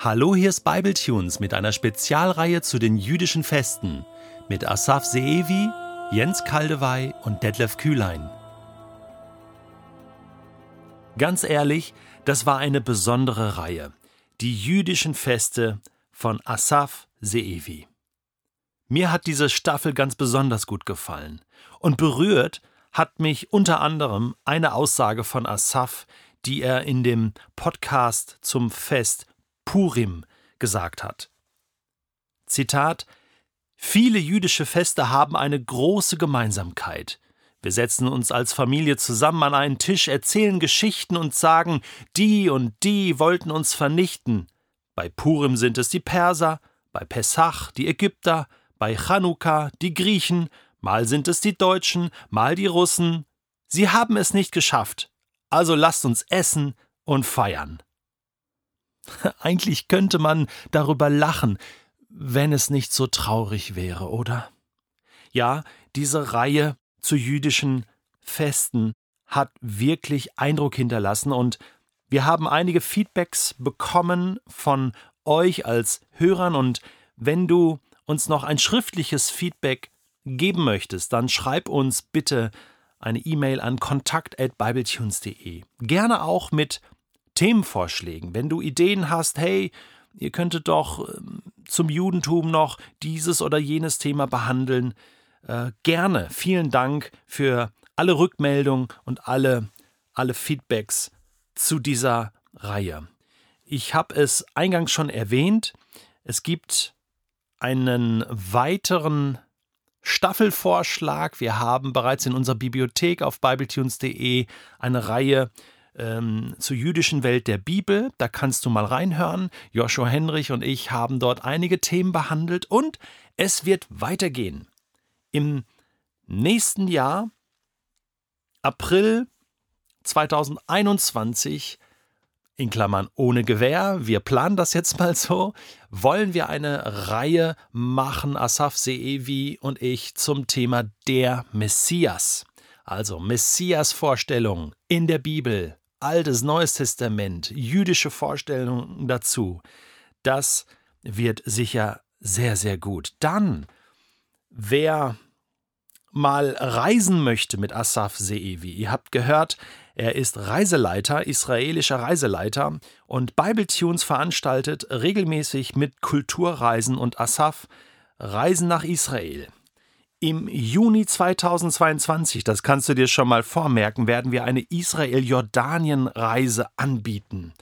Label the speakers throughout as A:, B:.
A: Hallo, hier ist Bibletunes mit einer Spezialreihe zu den jüdischen Festen mit Asaf Seevi, Jens Kaldewey und Detlef Kühlein. Ganz ehrlich, das war eine besondere Reihe. Die jüdischen Feste von Asaf Seevi. Mir hat diese Staffel ganz besonders gut gefallen. Und berührt hat mich unter anderem eine Aussage von Asaf, die er in dem Podcast zum Fest Purim gesagt hat. Zitat Viele jüdische Feste haben eine große Gemeinsamkeit. Wir setzen uns als Familie zusammen an einen Tisch, erzählen Geschichten und sagen, die und die wollten uns vernichten. Bei Purim sind es die Perser, bei Pessach die Ägypter, bei Chanukka die Griechen, mal sind es die Deutschen, mal die Russen. Sie haben es nicht geschafft. Also lasst uns essen und feiern. Eigentlich könnte man darüber lachen, wenn es nicht so traurig wäre, oder? Ja, diese Reihe zu jüdischen Festen hat wirklich Eindruck hinterlassen und wir haben einige Feedbacks bekommen von euch als Hörern und wenn du uns noch ein schriftliches Feedback geben möchtest, dann schreib uns bitte eine E-Mail an kontakt@bibletunes.de. Gerne auch mit Themenvorschlägen. Wenn du Ideen hast, hey, ihr könntet doch ähm, zum Judentum noch dieses oder jenes Thema behandeln, äh, gerne. Vielen Dank für alle Rückmeldungen und alle, alle Feedbacks zu dieser Reihe. Ich habe es eingangs schon erwähnt, es gibt einen weiteren Staffelvorschlag. Wir haben bereits in unserer Bibliothek auf bibletunes.de eine Reihe ähm, zur jüdischen Welt der Bibel. Da kannst du mal reinhören. Joshua Henrich und ich haben dort einige Themen behandelt und es wird weitergehen. Im nächsten Jahr, April 2021, in Klammern ohne Gewehr, wir planen das jetzt mal so, wollen wir eine Reihe machen, Asaf Seevi und ich, zum Thema der Messias. Also Messias-Vorstellungen in der Bibel, Altes, Neues Testament, jüdische Vorstellungen dazu. Das wird sicher sehr, sehr gut. Dann, wer mal reisen möchte mit Asaf Seevi, ihr habt gehört, er ist Reiseleiter, israelischer Reiseleiter und Bibletunes veranstaltet regelmäßig mit Kulturreisen und Asaf Reisen nach Israel. Im Juni 2022, das kannst du dir schon mal vormerken, werden wir eine Israel-Jordanien-Reise anbieten.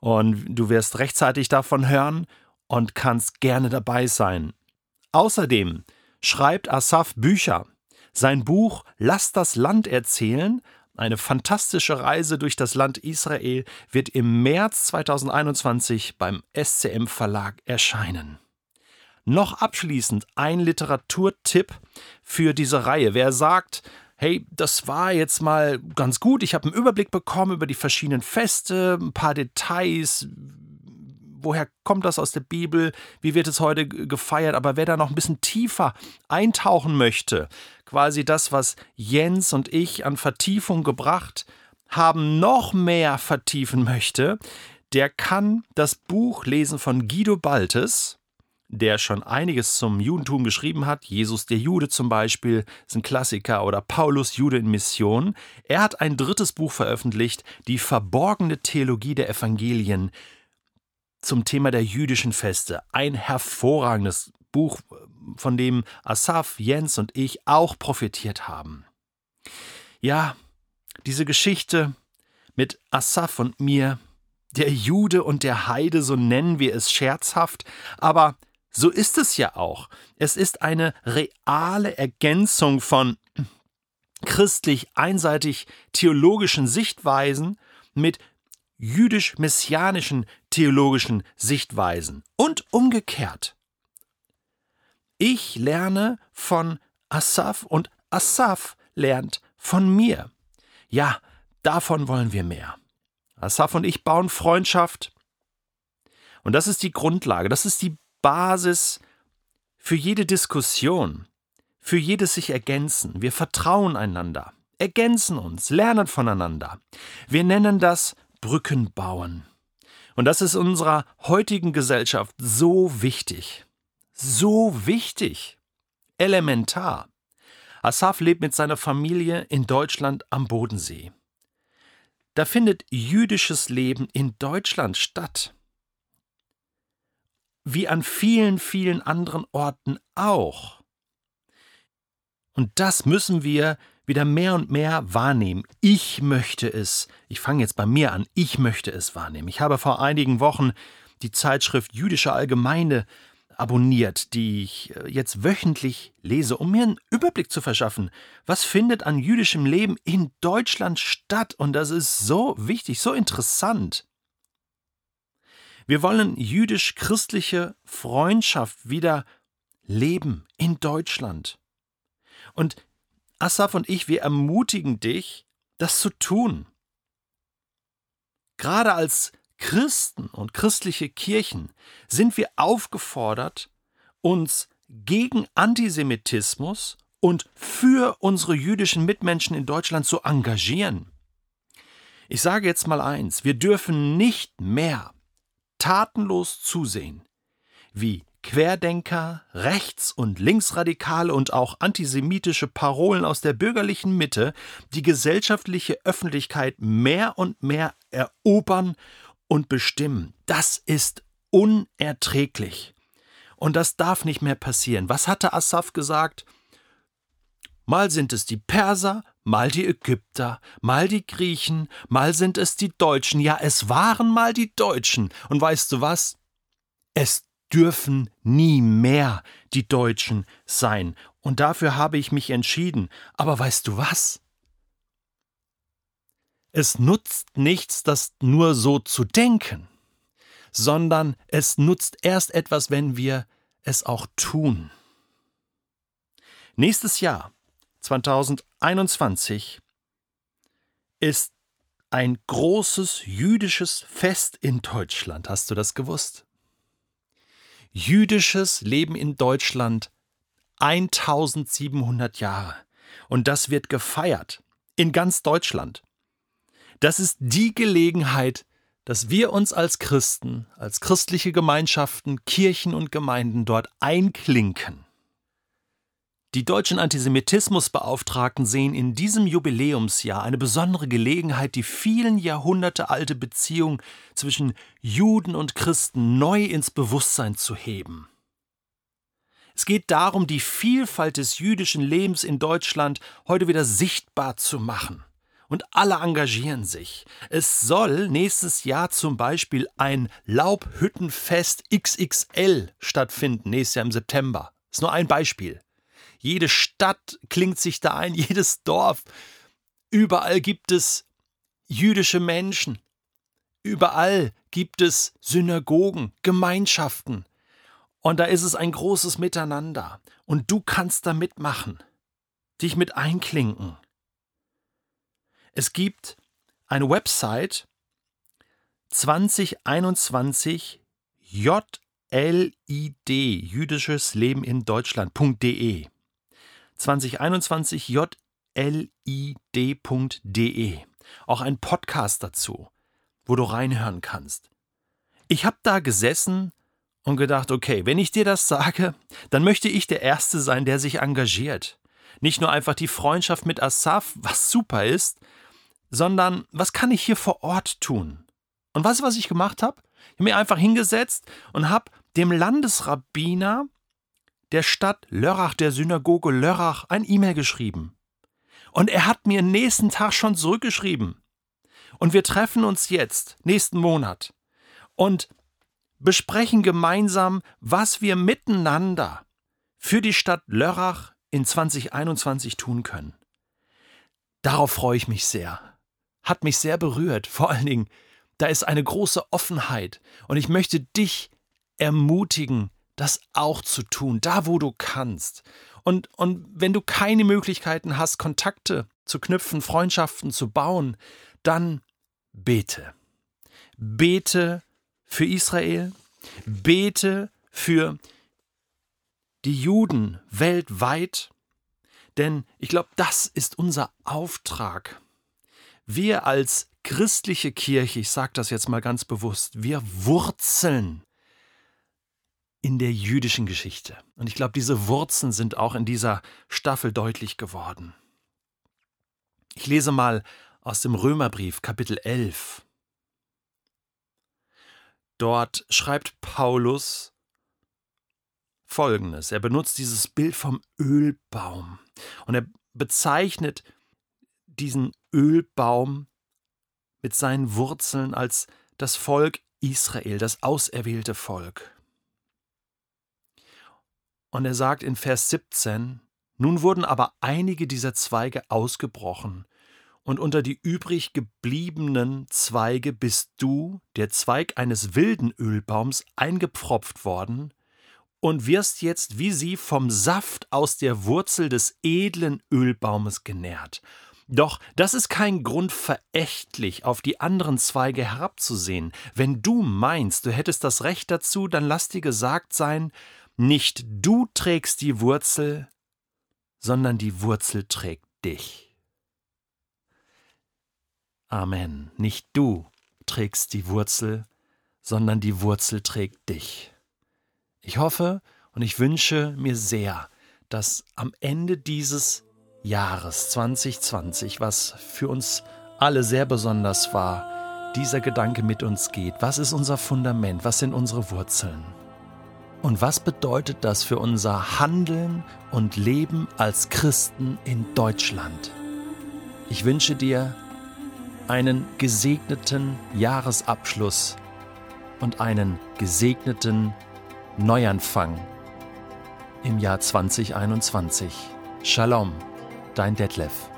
A: Und du wirst rechtzeitig davon hören und kannst gerne dabei sein. Außerdem schreibt Asaf Bücher. Sein Buch Lass das Land erzählen, eine fantastische Reise durch das Land Israel, wird im März 2021 beim SCM Verlag erscheinen. Noch abschließend ein Literaturtipp für diese Reihe. Wer sagt, hey, das war jetzt mal ganz gut, ich habe einen Überblick bekommen über die verschiedenen Feste, ein paar Details, woher kommt das aus der Bibel, wie wird es heute gefeiert, aber wer da noch ein bisschen tiefer eintauchen möchte, quasi das, was Jens und ich an Vertiefung gebracht haben, noch mehr vertiefen möchte, der kann das Buch lesen von Guido Baltes, der schon einiges zum Judentum geschrieben hat, Jesus der Jude zum Beispiel, ist ein Klassiker, oder Paulus Jude in Mission. Er hat ein drittes Buch veröffentlicht, die verborgene Theologie der Evangelien zum Thema der jüdischen Feste. Ein hervorragendes Buch, von dem Asaf, Jens und ich auch profitiert haben. Ja, diese Geschichte mit Asaf und mir, der Jude und der Heide, so nennen wir es scherzhaft, aber so ist es ja auch. Es ist eine reale Ergänzung von christlich einseitig theologischen Sichtweisen mit jüdisch-messianischen theologischen Sichtweisen und umgekehrt. Ich lerne von Asaf und Asaf lernt von mir. Ja, davon wollen wir mehr. Asaf und ich bauen Freundschaft. Und das ist die Grundlage, das ist die Basis für jede Diskussion, für jedes sich ergänzen. Wir vertrauen einander, ergänzen uns, lernen voneinander. Wir nennen das Brücken bauen. Und das ist unserer heutigen Gesellschaft so wichtig. So wichtig. Elementar. Asaf lebt mit seiner Familie in Deutschland am Bodensee. Da findet jüdisches Leben in Deutschland statt. Wie an vielen, vielen anderen Orten auch. Und das müssen wir wieder mehr und mehr wahrnehmen. Ich möchte es, ich fange jetzt bei mir an, ich möchte es wahrnehmen. Ich habe vor einigen Wochen die Zeitschrift Jüdische Allgemeine abonniert, die ich äh, jetzt wöchentlich lese, um mir einen Überblick zu verschaffen. Was findet an jüdischem Leben in Deutschland statt? Und das ist so wichtig, so interessant. Wir wollen jüdisch-christliche Freundschaft wieder leben in Deutschland. Und Asaf und ich, wir ermutigen dich, das zu tun. Gerade als Christen und christliche Kirchen sind wir aufgefordert, uns gegen Antisemitismus und für unsere jüdischen Mitmenschen in Deutschland zu engagieren. Ich sage jetzt mal eins, wir dürfen nicht mehr tatenlos zusehen, wie Querdenker, Rechts- und Linksradikale und auch antisemitische Parolen aus der bürgerlichen Mitte die gesellschaftliche Öffentlichkeit mehr und mehr erobern und bestimmen. Das ist unerträglich. Und das darf nicht mehr passieren. Was hatte Asaf gesagt? Mal sind es die Perser, mal die Ägypter, mal die Griechen, mal sind es die Deutschen. Ja, es waren mal die Deutschen. Und weißt du was? Es dürfen nie mehr die Deutschen sein. Und dafür habe ich mich entschieden. Aber weißt du was? Es nutzt nichts, das nur so zu denken, sondern es nutzt erst etwas, wenn wir es auch tun. Nächstes Jahr, 2021, ist ein großes jüdisches Fest in Deutschland. Hast du das gewusst? jüdisches Leben in Deutschland 1700 Jahre. Und das wird gefeiert in ganz Deutschland. Das ist die Gelegenheit, dass wir uns als Christen, als christliche Gemeinschaften, Kirchen und Gemeinden dort einklinken. Die deutschen Antisemitismusbeauftragten sehen in diesem Jubiläumsjahr eine besondere Gelegenheit, die vielen Jahrhunderte alte Beziehung zwischen Juden und Christen neu ins Bewusstsein zu heben. Es geht darum, die Vielfalt des jüdischen Lebens in Deutschland heute wieder sichtbar zu machen. Und alle engagieren sich. Es soll nächstes Jahr zum Beispiel ein Laubhüttenfest XXL stattfinden, nächstes Jahr im September. Ist nur ein Beispiel. Jede Stadt klingt sich da ein, jedes Dorf. Überall gibt es jüdische Menschen. Überall gibt es Synagogen, Gemeinschaften. Und da ist es ein großes Miteinander. Und du kannst da mitmachen, dich mit einklinken. Es gibt eine Website 2021 JLID, jüdisches Leben in Deutschland.de. 2021 jlid.de. Auch ein Podcast dazu, wo du reinhören kannst. Ich habe da gesessen und gedacht, okay, wenn ich dir das sage, dann möchte ich der Erste sein, der sich engagiert. Nicht nur einfach die Freundschaft mit Asaf, was super ist, sondern was kann ich hier vor Ort tun? Und weißt du, was ich gemacht habe? Ich habe mir einfach hingesetzt und habe dem Landesrabbiner der Stadt Lörrach, der Synagoge Lörrach, ein E-Mail geschrieben. Und er hat mir nächsten Tag schon zurückgeschrieben. Und wir treffen uns jetzt, nächsten Monat, und besprechen gemeinsam, was wir miteinander für die Stadt Lörrach in 2021 tun können. Darauf freue ich mich sehr. Hat mich sehr berührt. Vor allen Dingen, da ist eine große Offenheit. Und ich möchte dich ermutigen, das auch zu tun, da wo du kannst. Und, und wenn du keine Möglichkeiten hast, Kontakte zu knüpfen, Freundschaften zu bauen, dann bete. Bete für Israel, bete für die Juden weltweit, denn ich glaube, das ist unser Auftrag. Wir als christliche Kirche, ich sage das jetzt mal ganz bewusst, wir wurzeln in der jüdischen Geschichte. Und ich glaube, diese Wurzeln sind auch in dieser Staffel deutlich geworden. Ich lese mal aus dem Römerbrief Kapitel 11. Dort schreibt Paulus Folgendes. Er benutzt dieses Bild vom Ölbaum und er bezeichnet diesen Ölbaum mit seinen Wurzeln als das Volk Israel, das auserwählte Volk. Und er sagt in Vers 17, nun wurden aber einige dieser Zweige ausgebrochen, und unter die übrig gebliebenen Zweige bist du, der Zweig eines wilden Ölbaums, eingepfropft worden, und wirst jetzt wie sie vom Saft aus der Wurzel des edlen Ölbaumes genährt. Doch das ist kein Grund, verächtlich auf die anderen Zweige herabzusehen. Wenn du meinst, du hättest das Recht dazu, dann lass dir gesagt sein, nicht du trägst die Wurzel, sondern die Wurzel trägt dich. Amen. Nicht du trägst die Wurzel, sondern die Wurzel trägt dich. Ich hoffe und ich wünsche mir sehr, dass am Ende dieses Jahres 2020, was für uns alle sehr besonders war, dieser Gedanke mit uns geht. Was ist unser Fundament? Was sind unsere Wurzeln? Und was bedeutet das für unser Handeln und Leben als Christen in Deutschland? Ich wünsche dir einen gesegneten Jahresabschluss und einen gesegneten Neuanfang im Jahr 2021. Shalom, dein Detlef.